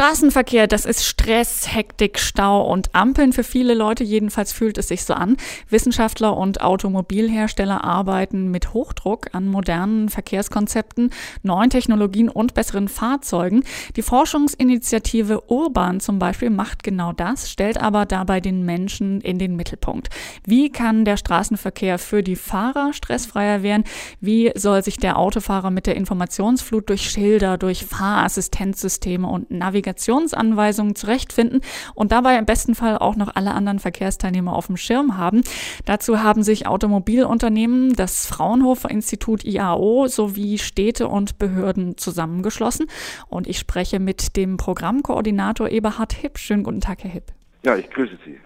Straßenverkehr, das ist Stress, Hektik, Stau und Ampeln. Für viele Leute jedenfalls fühlt es sich so an. Wissenschaftler und Automobilhersteller arbeiten mit Hochdruck an modernen Verkehrskonzepten, neuen Technologien und besseren Fahrzeugen. Die Forschungsinitiative Urban zum Beispiel macht genau das, stellt aber dabei den Menschen in den Mittelpunkt. Wie kann der Straßenverkehr für die Fahrer stressfreier werden? Wie soll sich der Autofahrer mit der Informationsflut durch Schilder, durch Fahrassistenzsysteme und Navigation Navigationsanweisungen zurechtfinden und dabei im besten Fall auch noch alle anderen Verkehrsteilnehmer auf dem Schirm haben. Dazu haben sich Automobilunternehmen, das Fraunhofer Institut IAO sowie Städte und Behörden zusammengeschlossen. Und ich spreche mit dem Programmkoordinator Eberhard Hipp. Schönen guten Tag, Herr Hipp. Ja, ich grüße Sie.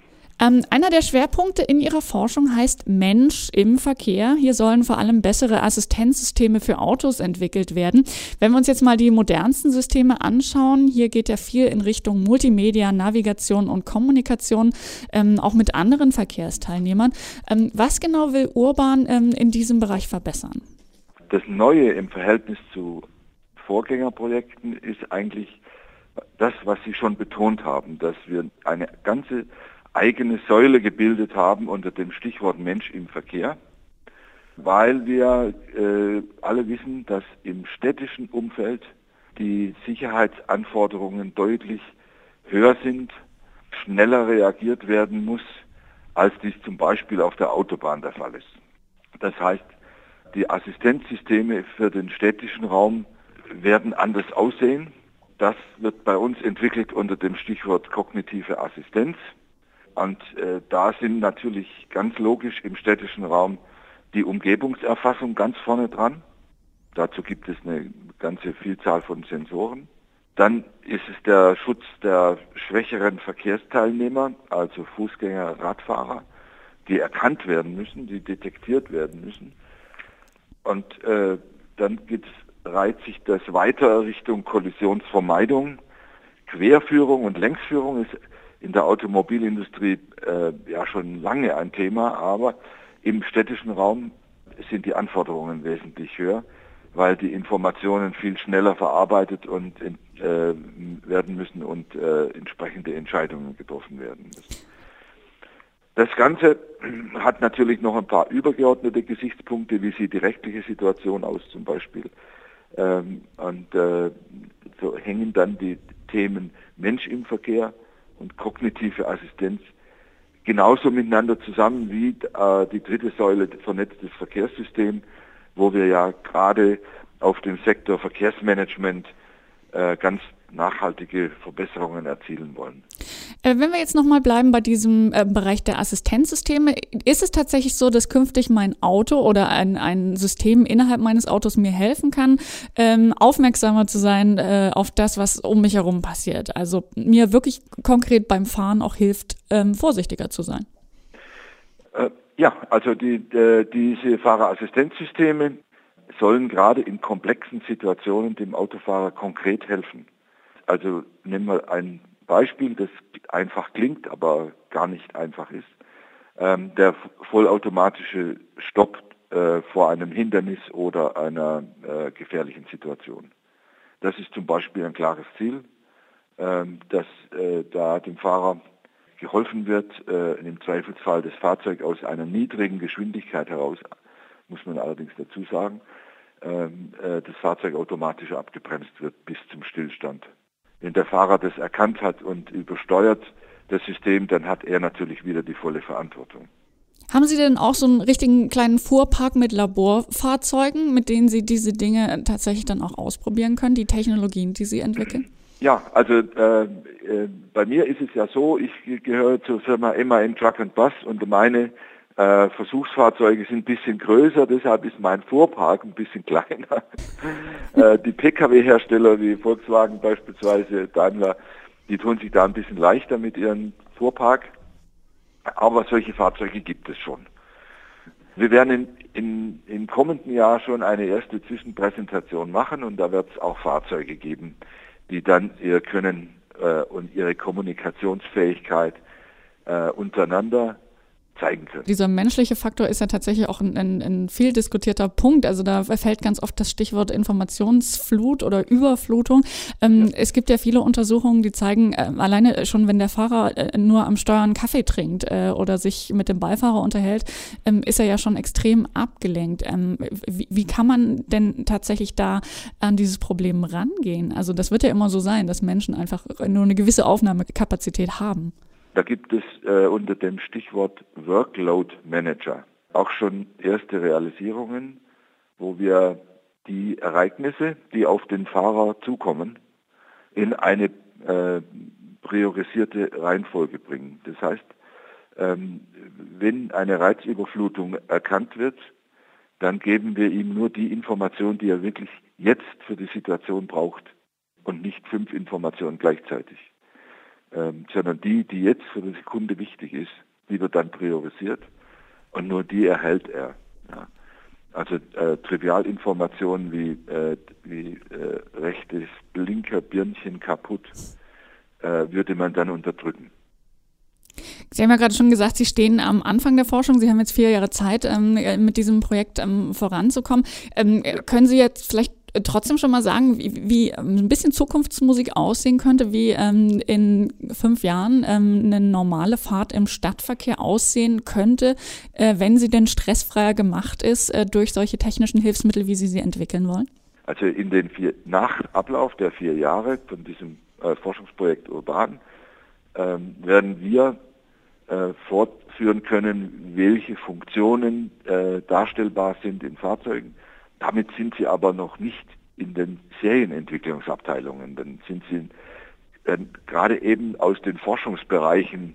Ähm, einer der Schwerpunkte in Ihrer Forschung heißt Mensch im Verkehr. Hier sollen vor allem bessere Assistenzsysteme für Autos entwickelt werden. Wenn wir uns jetzt mal die modernsten Systeme anschauen, hier geht ja viel in Richtung Multimedia, Navigation und Kommunikation, ähm, auch mit anderen Verkehrsteilnehmern. Ähm, was genau will Urban ähm, in diesem Bereich verbessern? Das Neue im Verhältnis zu Vorgängerprojekten ist eigentlich das, was Sie schon betont haben, dass wir eine ganze eigene Säule gebildet haben unter dem Stichwort Mensch im Verkehr, weil wir äh, alle wissen, dass im städtischen Umfeld die Sicherheitsanforderungen deutlich höher sind, schneller reagiert werden muss, als dies zum Beispiel auf der Autobahn der Fall ist. Das heißt, die Assistenzsysteme für den städtischen Raum werden anders aussehen. Das wird bei uns entwickelt unter dem Stichwort kognitive Assistenz. Und äh, da sind natürlich ganz logisch im städtischen Raum die Umgebungserfassung ganz vorne dran. Dazu gibt es eine ganze Vielzahl von Sensoren. Dann ist es der Schutz der schwächeren Verkehrsteilnehmer, also Fußgänger, Radfahrer, die erkannt werden müssen, die detektiert werden müssen. Und äh, dann geht's, reiht sich das weiter Richtung Kollisionsvermeidung. Querführung und Längsführung ist in der Automobilindustrie äh, ja schon lange ein Thema, aber im städtischen Raum sind die Anforderungen wesentlich höher, weil die Informationen viel schneller verarbeitet und äh, werden müssen und äh, entsprechende Entscheidungen getroffen werden müssen. Das Ganze hat natürlich noch ein paar übergeordnete Gesichtspunkte, wie sieht die rechtliche Situation aus zum Beispiel. Ähm, und äh, so hängen dann die Themen Mensch im Verkehr, und kognitive Assistenz genauso miteinander zusammen wie äh, die dritte Säule vernetztes Verkehrssystem, wo wir ja gerade auf dem Sektor Verkehrsmanagement äh, ganz nachhaltige Verbesserungen erzielen wollen. Äh, wenn wir jetzt nochmal bleiben bei diesem äh, Bereich der Assistenzsysteme, ist es tatsächlich so, dass künftig mein Auto oder ein, ein System innerhalb meines Autos mir helfen kann, ähm, aufmerksamer zu sein äh, auf das, was um mich herum passiert? Also mir wirklich konkret beim Fahren auch hilft, ähm, vorsichtiger zu sein? Ja, also die, diese Fahrerassistenzsysteme sollen gerade in komplexen Situationen dem Autofahrer konkret helfen. Also nehmen wir ein Beispiel, das einfach klingt, aber gar nicht einfach ist. Ähm, der vollautomatische Stopp äh, vor einem Hindernis oder einer äh, gefährlichen Situation. Das ist zum Beispiel ein klares Ziel, ähm, dass äh, da dem Fahrer geholfen wird, äh, im Zweifelsfall das Fahrzeug aus einer niedrigen Geschwindigkeit heraus, muss man allerdings dazu sagen, ähm, äh, das Fahrzeug automatisch abgebremst wird bis zum Stillstand. Wenn der Fahrer das erkannt hat und übersteuert das System, dann hat er natürlich wieder die volle Verantwortung. Haben Sie denn auch so einen richtigen kleinen Fuhrpark mit Laborfahrzeugen, mit denen Sie diese Dinge tatsächlich dann auch ausprobieren können, die Technologien, die Sie entwickeln? Ja, also äh, äh, bei mir ist es ja so, ich gehöre zur Firma MAN Truck and Bus und meine äh, Versuchsfahrzeuge sind ein bisschen größer, deshalb ist mein Fuhrpark ein bisschen kleiner. äh, die Pkw-Hersteller wie Volkswagen beispielsweise, Daimler, die tun sich da ein bisschen leichter mit ihrem Fuhrpark. Aber solche Fahrzeuge gibt es schon. Wir werden in, in, im kommenden Jahr schon eine erste Zwischenpräsentation machen und da wird es auch Fahrzeuge geben, die dann ihr Können äh, und ihre Kommunikationsfähigkeit äh, untereinander zeigen können. Dieser menschliche Faktor ist ja tatsächlich auch ein, ein, ein, viel diskutierter Punkt. Also da fällt ganz oft das Stichwort Informationsflut oder Überflutung. Ähm, ja. Es gibt ja viele Untersuchungen, die zeigen, äh, alleine schon wenn der Fahrer äh, nur am Steuern Kaffee trinkt äh, oder sich mit dem Beifahrer unterhält, ähm, ist er ja schon extrem abgelenkt. Ähm, wie, wie, kann man denn tatsächlich da an dieses Problem rangehen? Also das wird ja immer so sein, dass Menschen einfach nur eine gewisse Aufnahmekapazität haben. Da gibt es äh, unter dem Stichwort Workload Manager auch schon erste Realisierungen, wo wir die Ereignisse, die auf den Fahrer zukommen, in eine äh, priorisierte Reihenfolge bringen. Das heißt, ähm, wenn eine Reizüberflutung erkannt wird, dann geben wir ihm nur die Information, die er wirklich jetzt für die Situation braucht und nicht fünf Informationen gleichzeitig ähm, sondern die, die jetzt für die Sekunde wichtig ist, die wird dann priorisiert und nur die erhält er. Ja. Also äh, Trivialinformationen wie, äh, wie äh, rechtes Blinkerbirnchen kaputt äh, würde man dann unterdrücken. Sie haben ja gerade schon gesagt, Sie stehen am Anfang der Forschung. Sie haben jetzt vier Jahre Zeit, ähm, mit diesem Projekt ähm, voranzukommen. Ähm, ja. Können Sie jetzt vielleicht trotzdem schon mal sagen, wie, wie ähm, ein bisschen Zukunftsmusik aussehen könnte, wie ähm, in fünf Jahren ähm, eine normale Fahrt im Stadtverkehr aussehen könnte, äh, wenn sie denn stressfreier gemacht ist äh, durch solche technischen Hilfsmittel, wie Sie sie entwickeln wollen? Also in den vier, nach Ablauf der vier Jahre von diesem äh, Forschungsprojekt Urban ähm, werden wir äh, fortführen können, welche Funktionen äh, darstellbar sind in Fahrzeugen damit sind sie aber noch nicht in den Serienentwicklungsabteilungen. Dann sind sie äh, gerade eben aus den Forschungsbereichen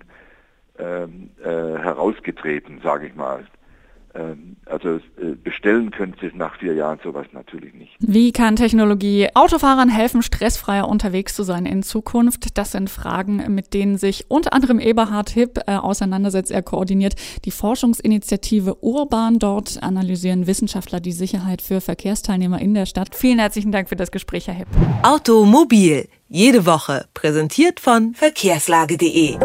ähm, äh, herausgetreten, sage ich mal. Ähm, also äh, bestellen können Sie nach vier Jahren sowas natürlich nicht. Wie kann Technologie Autofahrern helfen, stressfreier unterwegs zu sein in Zukunft? Das sind Fragen, mit denen sich unter anderem Eberhard Hipp äh, auseinandersetzt. Er koordiniert die Forschungsinitiative Urban. Dort analysieren Wissenschaftler die Sicherheit für Verkehrsteilnehmer in der Stadt. Vielen herzlichen Dank für das Gespräch, Herr Hipp. Automobil, jede Woche, präsentiert von verkehrslage.de.